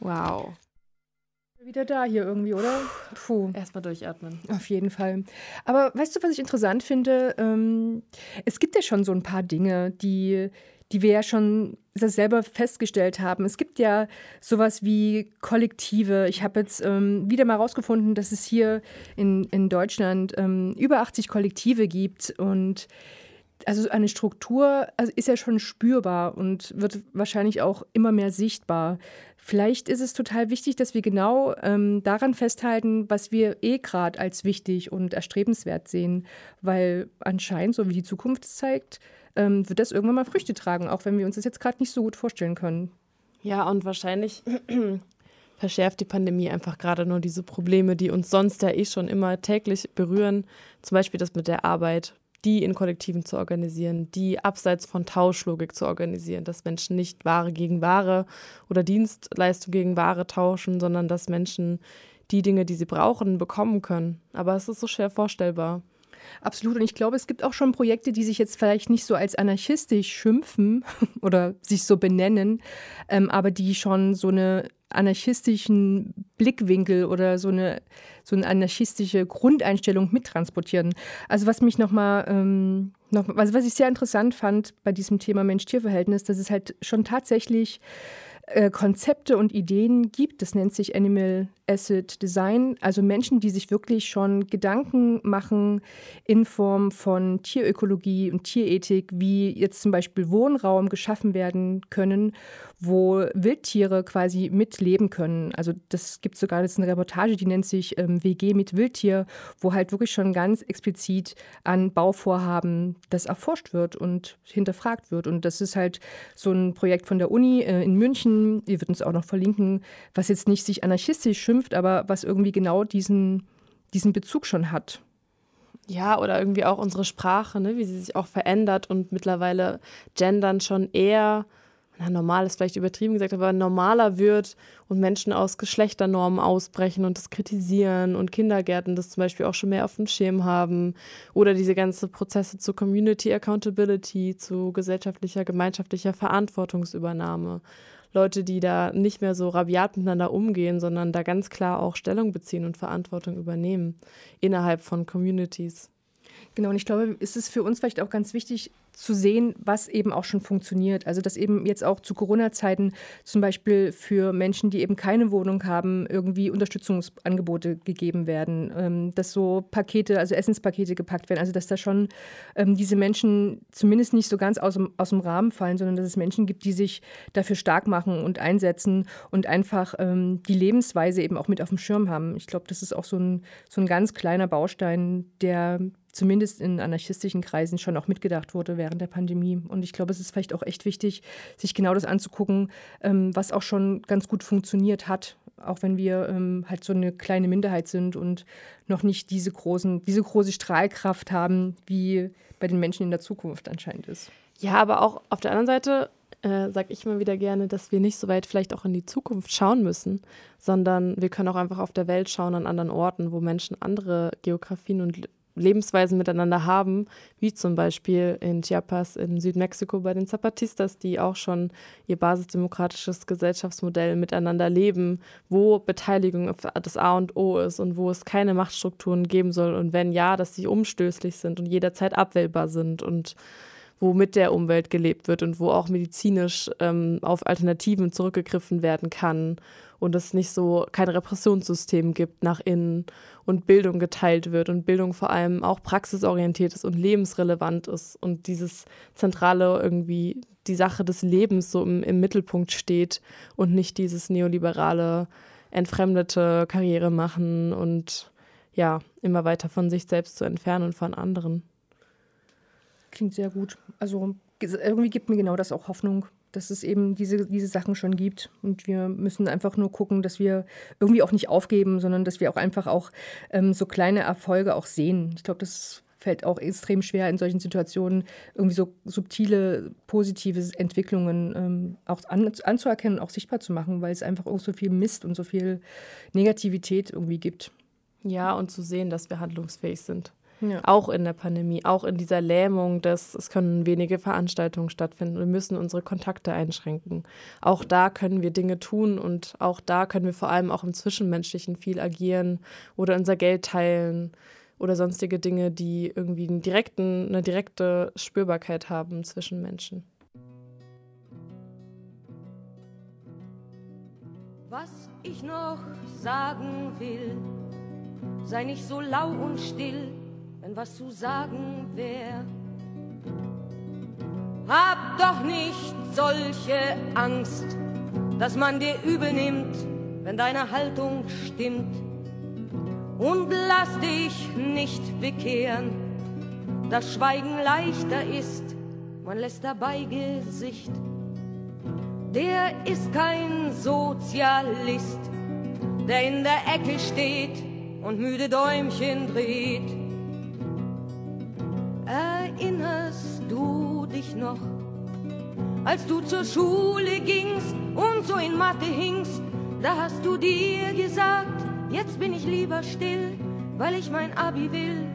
Wow. Wieder da hier irgendwie, oder? Puh. Erstmal durchatmen. Auf jeden Fall. Aber weißt du, was ich interessant finde? Ähm, es gibt ja schon so ein paar Dinge, die, die wir ja schon selber festgestellt haben. Es gibt ja sowas wie Kollektive. Ich habe jetzt ähm, wieder mal rausgefunden, dass es hier in, in Deutschland ähm, über 80 Kollektive gibt und also eine Struktur also ist ja schon spürbar und wird wahrscheinlich auch immer mehr sichtbar. Vielleicht ist es total wichtig, dass wir genau ähm, daran festhalten, was wir eh gerade als wichtig und erstrebenswert sehen, weil anscheinend, so wie die Zukunft es zeigt, ähm, wird das irgendwann mal Früchte tragen, auch wenn wir uns das jetzt gerade nicht so gut vorstellen können. Ja, und wahrscheinlich verschärft die Pandemie einfach gerade nur diese Probleme, die uns sonst ja eh schon immer täglich berühren. Zum Beispiel das mit der Arbeit, die in Kollektiven zu organisieren, die abseits von Tauschlogik zu organisieren, dass Menschen nicht Ware gegen Ware oder Dienstleistung gegen Ware tauschen, sondern dass Menschen die Dinge, die sie brauchen, bekommen können. Aber es ist so schwer vorstellbar. Absolut. Und ich glaube, es gibt auch schon Projekte, die sich jetzt vielleicht nicht so als anarchistisch schimpfen oder sich so benennen, ähm, aber die schon so eine anarchistischen Blickwinkel oder so eine, so eine anarchistische Grundeinstellung mittransportieren. Also was mich nochmal, ähm, noch, also was ich sehr interessant fand bei diesem Thema Mensch-Tier-Verhältnis, dass es halt schon tatsächlich äh, Konzepte und Ideen gibt. Das nennt sich Animal Asset Design. Also Menschen, die sich wirklich schon Gedanken machen in Form von Tierökologie und Tierethik, wie jetzt zum Beispiel Wohnraum geschaffen werden können, wo Wildtiere quasi mitleben können. Also das gibt sogar jetzt eine Reportage, die nennt sich ähm, WG mit Wildtier, wo halt wirklich schon ganz explizit an Bauvorhaben das erforscht wird und hinterfragt wird. Und das ist halt so ein Projekt von der Uni äh, in München, ihr wird uns auch noch verlinken, was jetzt nicht sich anarchistisch schimpft, aber was irgendwie genau diesen, diesen Bezug schon hat. Ja, oder irgendwie auch unsere Sprache, ne, wie sie sich auch verändert und mittlerweile gendern schon eher na, normal ist vielleicht übertrieben gesagt, aber normaler wird und Menschen aus Geschlechternormen ausbrechen und das kritisieren und Kindergärten das zum Beispiel auch schon mehr auf dem Schirm haben oder diese ganzen Prozesse zu Community Accountability, zu gesellschaftlicher, gemeinschaftlicher Verantwortungsübernahme. Leute, die da nicht mehr so rabiat miteinander umgehen, sondern da ganz klar auch Stellung beziehen und Verantwortung übernehmen innerhalb von Communities. Genau, und ich glaube, es ist für uns vielleicht auch ganz wichtig zu sehen, was eben auch schon funktioniert. Also dass eben jetzt auch zu Corona-Zeiten zum Beispiel für Menschen, die eben keine Wohnung haben, irgendwie Unterstützungsangebote gegeben werden, ähm, dass so Pakete, also Essenspakete gepackt werden, also dass da schon ähm, diese Menschen zumindest nicht so ganz aus dem, aus dem Rahmen fallen, sondern dass es Menschen gibt, die sich dafür stark machen und einsetzen und einfach ähm, die Lebensweise eben auch mit auf dem Schirm haben. Ich glaube, das ist auch so ein, so ein ganz kleiner Baustein, der zumindest in anarchistischen Kreisen schon auch mitgedacht wurde während der Pandemie. Und ich glaube, es ist vielleicht auch echt wichtig, sich genau das anzugucken, ähm, was auch schon ganz gut funktioniert hat, auch wenn wir ähm, halt so eine kleine Minderheit sind und noch nicht diese großen, diese große Strahlkraft haben, wie bei den Menschen in der Zukunft anscheinend ist. Ja, aber auch auf der anderen Seite äh, sage ich immer wieder gerne, dass wir nicht so weit vielleicht auch in die Zukunft schauen müssen, sondern wir können auch einfach auf der Welt schauen an anderen Orten, wo Menschen andere Geografien und Lebensweisen miteinander haben, wie zum Beispiel in Chiapas in Südmexiko bei den Zapatistas, die auch schon ihr basisdemokratisches Gesellschaftsmodell miteinander leben, wo Beteiligung das A und O ist und wo es keine Machtstrukturen geben soll und wenn ja, dass sie umstößlich sind und jederzeit abwählbar sind. Und wo mit der Umwelt gelebt wird und wo auch medizinisch ähm, auf Alternativen zurückgegriffen werden kann und es nicht so kein Repressionssystem gibt nach innen und Bildung geteilt wird und Bildung vor allem auch praxisorientiert ist und lebensrelevant ist und dieses zentrale irgendwie die Sache des Lebens so im, im Mittelpunkt steht und nicht dieses neoliberale entfremdete Karriere machen und ja, immer weiter von sich selbst zu entfernen und von anderen. Klingt sehr gut. Also irgendwie gibt mir genau das auch Hoffnung, dass es eben diese, diese Sachen schon gibt. Und wir müssen einfach nur gucken, dass wir irgendwie auch nicht aufgeben, sondern dass wir auch einfach auch ähm, so kleine Erfolge auch sehen. Ich glaube, das fällt auch extrem schwer in solchen Situationen, irgendwie so subtile, positive Entwicklungen ähm, auch an, anzuerkennen und auch sichtbar zu machen, weil es einfach auch so viel Mist und so viel Negativität irgendwie gibt. Ja, und zu sehen, dass wir handlungsfähig sind. Ja. Auch in der Pandemie, auch in dieser Lähmung, dass es können wenige Veranstaltungen stattfinden. Wir müssen unsere Kontakte einschränken. Auch da können wir Dinge tun und auch da können wir vor allem auch im Zwischenmenschlichen viel agieren oder unser Geld teilen oder sonstige Dinge, die irgendwie einen direkten, eine direkte Spürbarkeit haben zwischen Menschen. Was ich noch sagen will, sei nicht so lau und still wenn was zu sagen wär. Hab doch nicht solche Angst, dass man dir übel nimmt, wenn deine Haltung stimmt. Und lass dich nicht bekehren, dass Schweigen leichter ist, man lässt dabei Gesicht. Der ist kein Sozialist, der in der Ecke steht und müde Däumchen dreht Erinnerst du dich noch, als du zur Schule gingst und so in Mathe hingst, da hast du dir gesagt, jetzt bin ich lieber still, weil ich mein Abi will.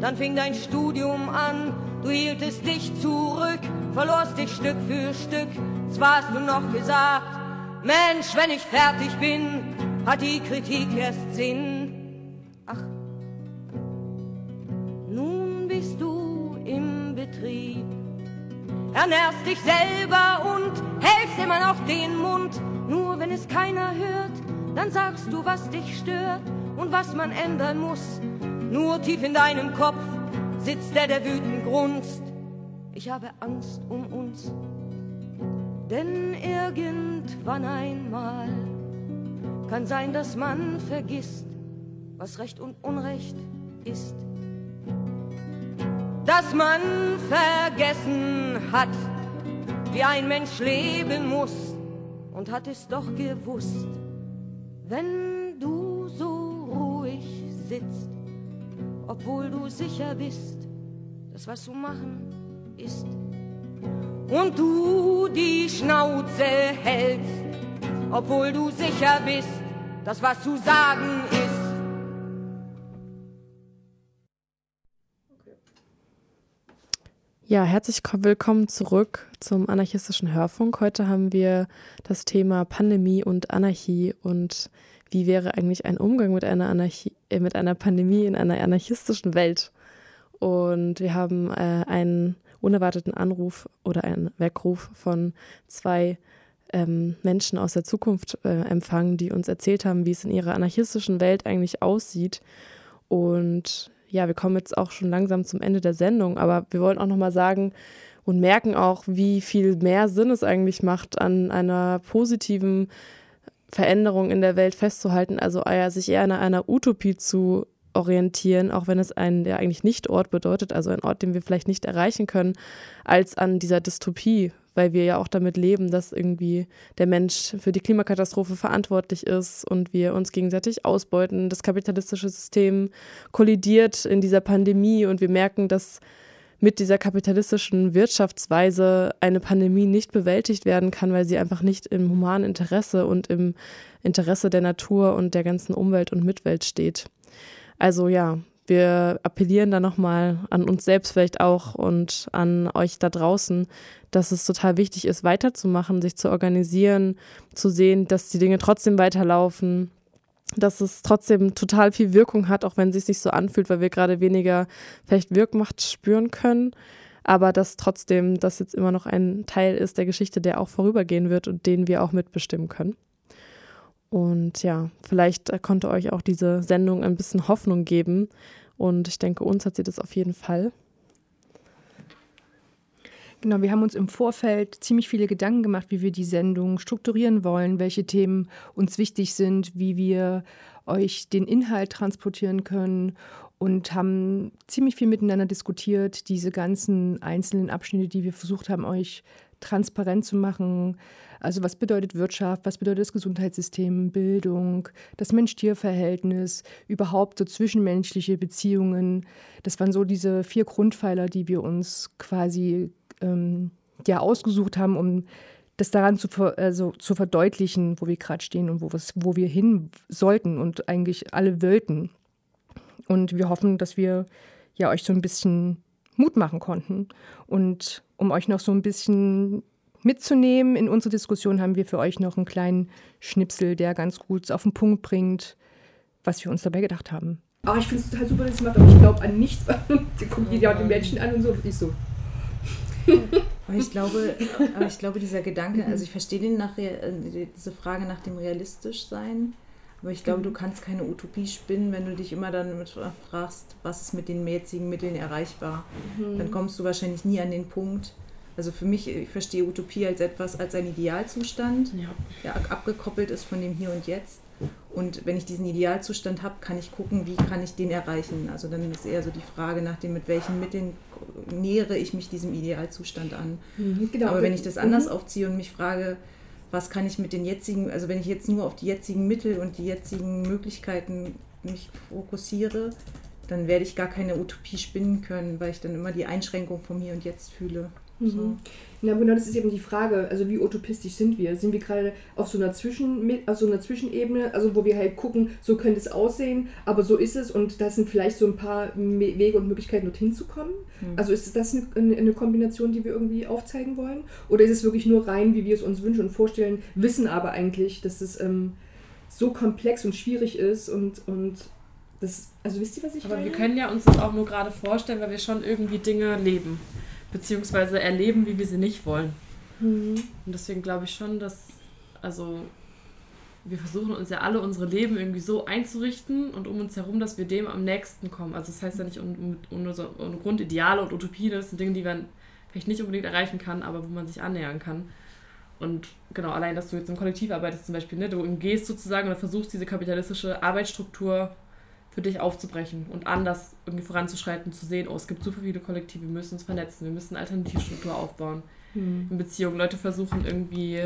Dann fing dein Studium an, du hieltest dich zurück, verlorst dich Stück für Stück. Zwar hast du noch gesagt, Mensch, wenn ich fertig bin, hat die Kritik erst Sinn. Ach, nun bist du. Ernährst dich selber und hältst immer noch den Mund. Nur wenn es keiner hört, dann sagst du, was dich stört und was man ändern muss. Nur tief in deinem Kopf sitzt der, der wütend grunzt. Ich habe Angst um uns, denn irgendwann einmal kann sein, dass man vergisst, was Recht und Unrecht ist dass man vergessen hat, wie ein Mensch leben muss und hat es doch gewusst, wenn du so ruhig sitzt, obwohl du sicher bist, dass was zu machen ist. und du die Schnauze hältst, obwohl du sicher bist, dass was zu sagen ist. Ja, herzlich willkommen zurück zum anarchistischen Hörfunk. Heute haben wir das Thema Pandemie und Anarchie und wie wäre eigentlich ein Umgang mit einer, Anarchie, äh, mit einer Pandemie in einer anarchistischen Welt. Und wir haben äh, einen unerwarteten Anruf oder einen Weckruf von zwei ähm, Menschen aus der Zukunft äh, empfangen, die uns erzählt haben, wie es in ihrer anarchistischen Welt eigentlich aussieht. Und ja, wir kommen jetzt auch schon langsam zum Ende der Sendung, aber wir wollen auch nochmal sagen und merken auch, wie viel mehr Sinn es eigentlich macht, an einer positiven Veränderung in der Welt festzuhalten, also sich eher an einer Utopie zu orientieren, auch wenn es einen ja eigentlich Nicht-Ort bedeutet, also ein Ort, den wir vielleicht nicht erreichen können, als an dieser Dystopie, weil wir ja auch damit leben, dass irgendwie der Mensch für die Klimakatastrophe verantwortlich ist und wir uns gegenseitig ausbeuten. Das kapitalistische System kollidiert in dieser Pandemie und wir merken, dass mit dieser kapitalistischen Wirtschaftsweise eine Pandemie nicht bewältigt werden kann, weil sie einfach nicht im humanen Interesse und im Interesse der Natur und der ganzen Umwelt und Mitwelt steht. Also ja, wir appellieren da nochmal an uns selbst vielleicht auch und an euch da draußen, dass es total wichtig ist, weiterzumachen, sich zu organisieren, zu sehen, dass die Dinge trotzdem weiterlaufen, dass es trotzdem total viel Wirkung hat, auch wenn es sich nicht so anfühlt, weil wir gerade weniger vielleicht Wirkmacht spüren können. Aber dass trotzdem das jetzt immer noch ein Teil ist der Geschichte, der auch vorübergehen wird und den wir auch mitbestimmen können. Und ja, vielleicht konnte euch auch diese Sendung ein bisschen Hoffnung geben. Und ich denke, uns hat sie das auf jeden Fall. Genau, wir haben uns im Vorfeld ziemlich viele Gedanken gemacht, wie wir die Sendung strukturieren wollen, welche Themen uns wichtig sind, wie wir euch den Inhalt transportieren können und haben ziemlich viel miteinander diskutiert, diese ganzen einzelnen Abschnitte, die wir versucht haben, euch transparent zu machen. Also was bedeutet Wirtschaft, was bedeutet das Gesundheitssystem, Bildung, das Mensch-Tier-Verhältnis, überhaupt so zwischenmenschliche Beziehungen. Das waren so diese vier Grundpfeiler, die wir uns quasi ähm, ja, ausgesucht haben, um das daran zu, ver also, zu verdeutlichen, wo wir gerade stehen und wo, wo wir hin sollten und eigentlich alle wollten. Und wir hoffen, dass wir ja euch so ein bisschen Mut machen konnten. Und um euch noch so ein bisschen mitzunehmen in unsere Diskussion, haben wir für euch noch einen kleinen Schnipsel, der ganz gut auf den Punkt bringt, was wir uns dabei gedacht haben. Aber ich finde es total super, dass ihr macht, aber ich glaube an nichts. Die guckt ja die Menschen an und so, und ich so. Aber ich glaube, aber ich glaube, dieser Gedanke, also ich verstehe den nach, diese Frage nach dem Realistischsein, aber ich glaube, du mhm. kannst keine Utopie spinnen, wenn du dich immer dann fragst, was ist mit den jetzigen Mitteln erreichbar. Mhm. Dann kommst du wahrscheinlich nie an den Punkt. Also für mich, ich verstehe Utopie als etwas, als ein Idealzustand, ja. der abgekoppelt ist von dem Hier und Jetzt. Und wenn ich diesen Idealzustand habe, kann ich gucken, wie kann ich den erreichen. Also dann ist eher so die Frage nach dem, mit welchen Mitteln nähere ich mich diesem Idealzustand an. Mhm, genau. Aber wenn ich das anders mhm. aufziehe und mich frage, was kann ich mit den jetzigen, also wenn ich jetzt nur auf die jetzigen Mittel und die jetzigen Möglichkeiten mich fokussiere, dann werde ich gar keine Utopie spinnen können, weil ich dann immer die Einschränkung vom Hier und Jetzt fühle. Mhm. So. Na genau, das ist eben die Frage, also wie utopistisch sind wir? Sind wir gerade auf so einer, Zwischen, auf so einer Zwischenebene, also wo wir halt gucken, so könnte es aussehen, aber so ist es und da sind vielleicht so ein paar Wege und Möglichkeiten, dorthin zu kommen? Mhm. Also ist das eine, eine Kombination, die wir irgendwie aufzeigen wollen? Oder ist es wirklich nur rein, wie wir es uns wünschen und vorstellen, wissen aber eigentlich, dass es ähm, so komplex und schwierig ist und, und das, also wisst ihr, was ich aber meine? Aber wir können ja uns das auch nur gerade vorstellen, weil wir schon irgendwie Dinge leben beziehungsweise erleben, wie wir sie nicht wollen. Mhm. Und deswegen glaube ich schon, dass, also wir versuchen uns ja alle unsere Leben irgendwie so einzurichten und um uns herum, dass wir dem am nächsten kommen. Also das heißt ja nicht um, um, um, um Grundideale und Utopien, das sind Dinge, die man vielleicht nicht unbedingt erreichen kann, aber wo man sich annähern kann. Und genau, allein, dass du jetzt im Kollektiv arbeitest zum Beispiel, ne, du umgehst sozusagen oder versuchst diese kapitalistische Arbeitsstruktur für dich aufzubrechen und anders irgendwie voranzuschreiten, zu sehen, oh, es gibt so viele Kollektive, wir müssen uns vernetzen, wir müssen eine Alternativstruktur aufbauen mhm. in Beziehungen. Leute versuchen irgendwie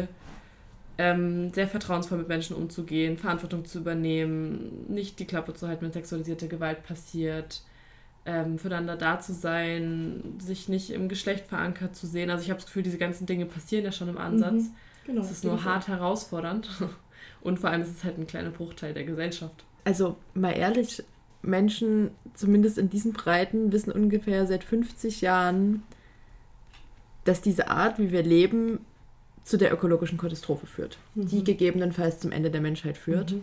ähm, sehr vertrauensvoll mit Menschen umzugehen, Verantwortung zu übernehmen, nicht die Klappe zu halten, wenn sexualisierte Gewalt passiert, ähm, füreinander da zu sein, sich nicht im Geschlecht verankert zu sehen. Also ich habe das Gefühl, diese ganzen Dinge passieren ja schon im Ansatz. Mhm, genau, es ist nur hart herausfordernd. Und vor allem ist es halt ein kleiner Bruchteil der Gesellschaft. Also mal ehrlich, Menschen, zumindest in diesen Breiten, wissen ungefähr seit 50 Jahren, dass diese Art, wie wir leben, zu der ökologischen Katastrophe führt, die gegebenenfalls zum Ende der Menschheit führt.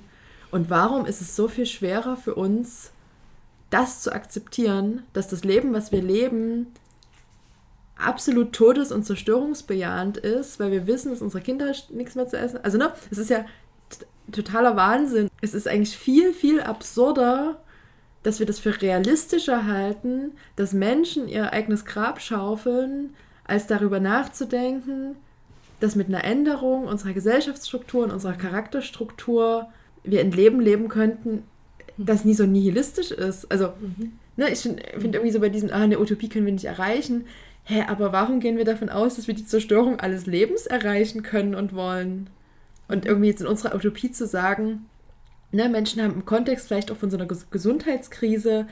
Und warum ist es so viel schwerer für uns, das zu akzeptieren, dass das Leben, was wir leben, absolut todes- und zerstörungsbejahend ist, weil wir wissen, dass unsere Kinder nichts mehr zu essen. Also ne, es ist ja totaler Wahnsinn. Es ist eigentlich viel, viel absurder, dass wir das für realistischer halten, dass Menschen ihr eigenes Grab schaufeln, als darüber nachzudenken, dass mit einer Änderung unserer Gesellschaftsstruktur und unserer Charakterstruktur wir ein Leben leben könnten, das nie so nihilistisch ist. Also, ne, ich finde find irgendwie so bei diesem, ah, eine Utopie können wir nicht erreichen. Hä, aber warum gehen wir davon aus, dass wir die Zerstörung alles Lebens erreichen können und wollen? Und irgendwie jetzt in unserer Utopie zu sagen, ne, Menschen haben im Kontext vielleicht auch von so einer Ges Gesundheitskrise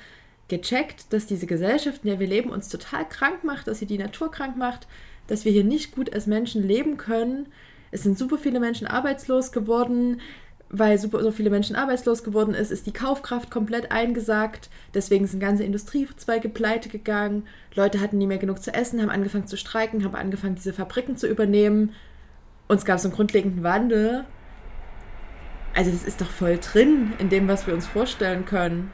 gecheckt, dass diese Gesellschaft, in der wir leben, uns total krank macht, dass sie die Natur krank macht, dass wir hier nicht gut als Menschen leben können. Es sind super viele Menschen arbeitslos geworden. Weil super so viele Menschen arbeitslos geworden ist, ist die Kaufkraft komplett eingesackt. Deswegen sind ganze Industriezweige pleite gegangen. Leute hatten nie mehr genug zu essen, haben angefangen zu streiken, haben angefangen, diese Fabriken zu übernehmen. Und es gab so einen grundlegenden Wandel. Also das ist doch voll drin in dem, was wir uns vorstellen können.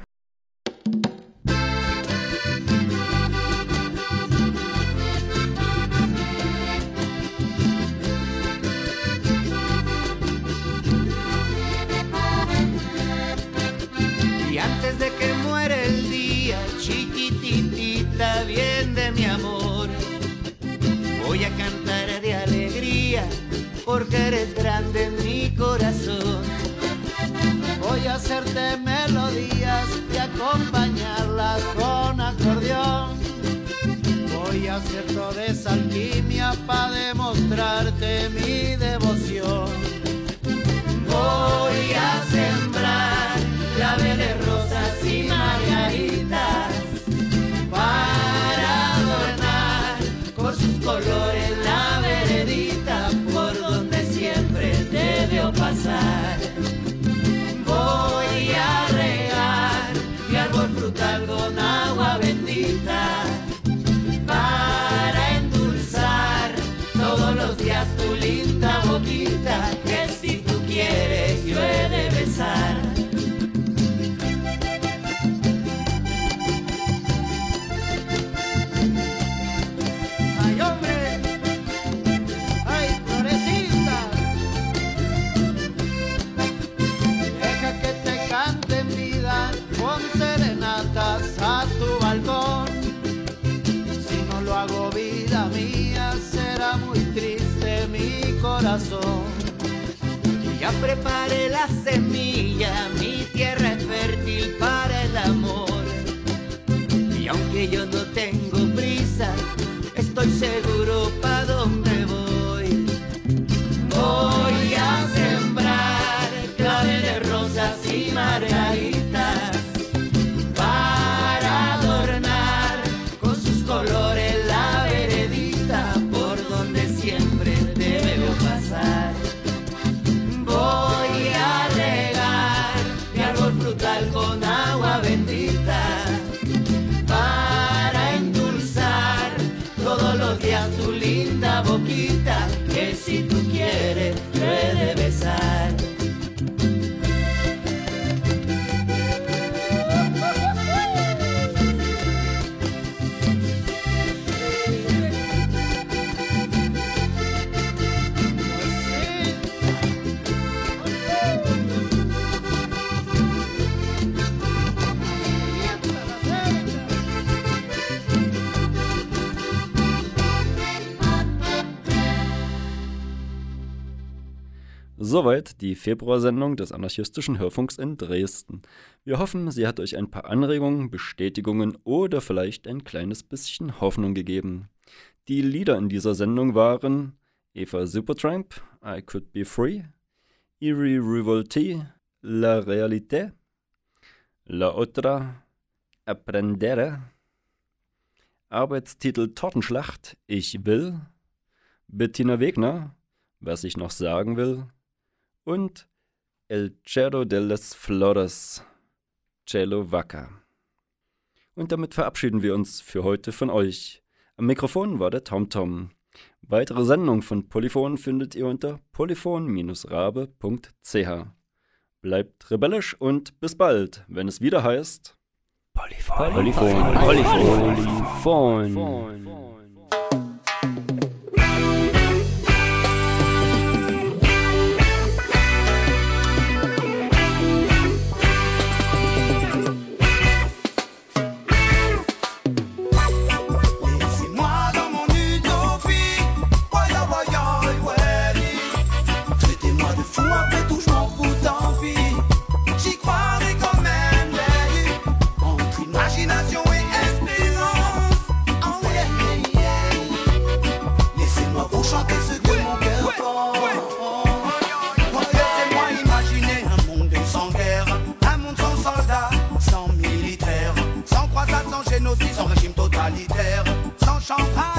Melodías y acompañarlas con acordeón. Voy a hacer toda esa alquimia para demostrarte mi devoción. Voy a sembrar claveles, rosas y margaritas para adornar con sus colores Ya preparé la semilla, die Februarsendung des anarchistischen Hörfunks in Dresden. Wir hoffen, sie hat euch ein paar Anregungen, Bestätigungen oder vielleicht ein kleines bisschen Hoffnung gegeben. Die Lieder in dieser Sendung waren Eva Supertramp, I Could Be Free, Eerie Revoltee, La Realité, La Otra, Aprendere, Arbeitstitel Tortenschlacht, Ich will, Bettina Wegner, was ich noch sagen will, und El Cerro de las Flores, Cello Vaca. Und damit verabschieden wir uns für heute von euch. Am Mikrofon war der TomTom. Weitere Sendungen von Polyphon findet ihr unter polyphon-rabe.ch. Bleibt rebellisch und bis bald, wenn es wieder heißt Polyphon. Polyphon. Polyphon. Polyphon. Polyphon. Polyphon. champagne.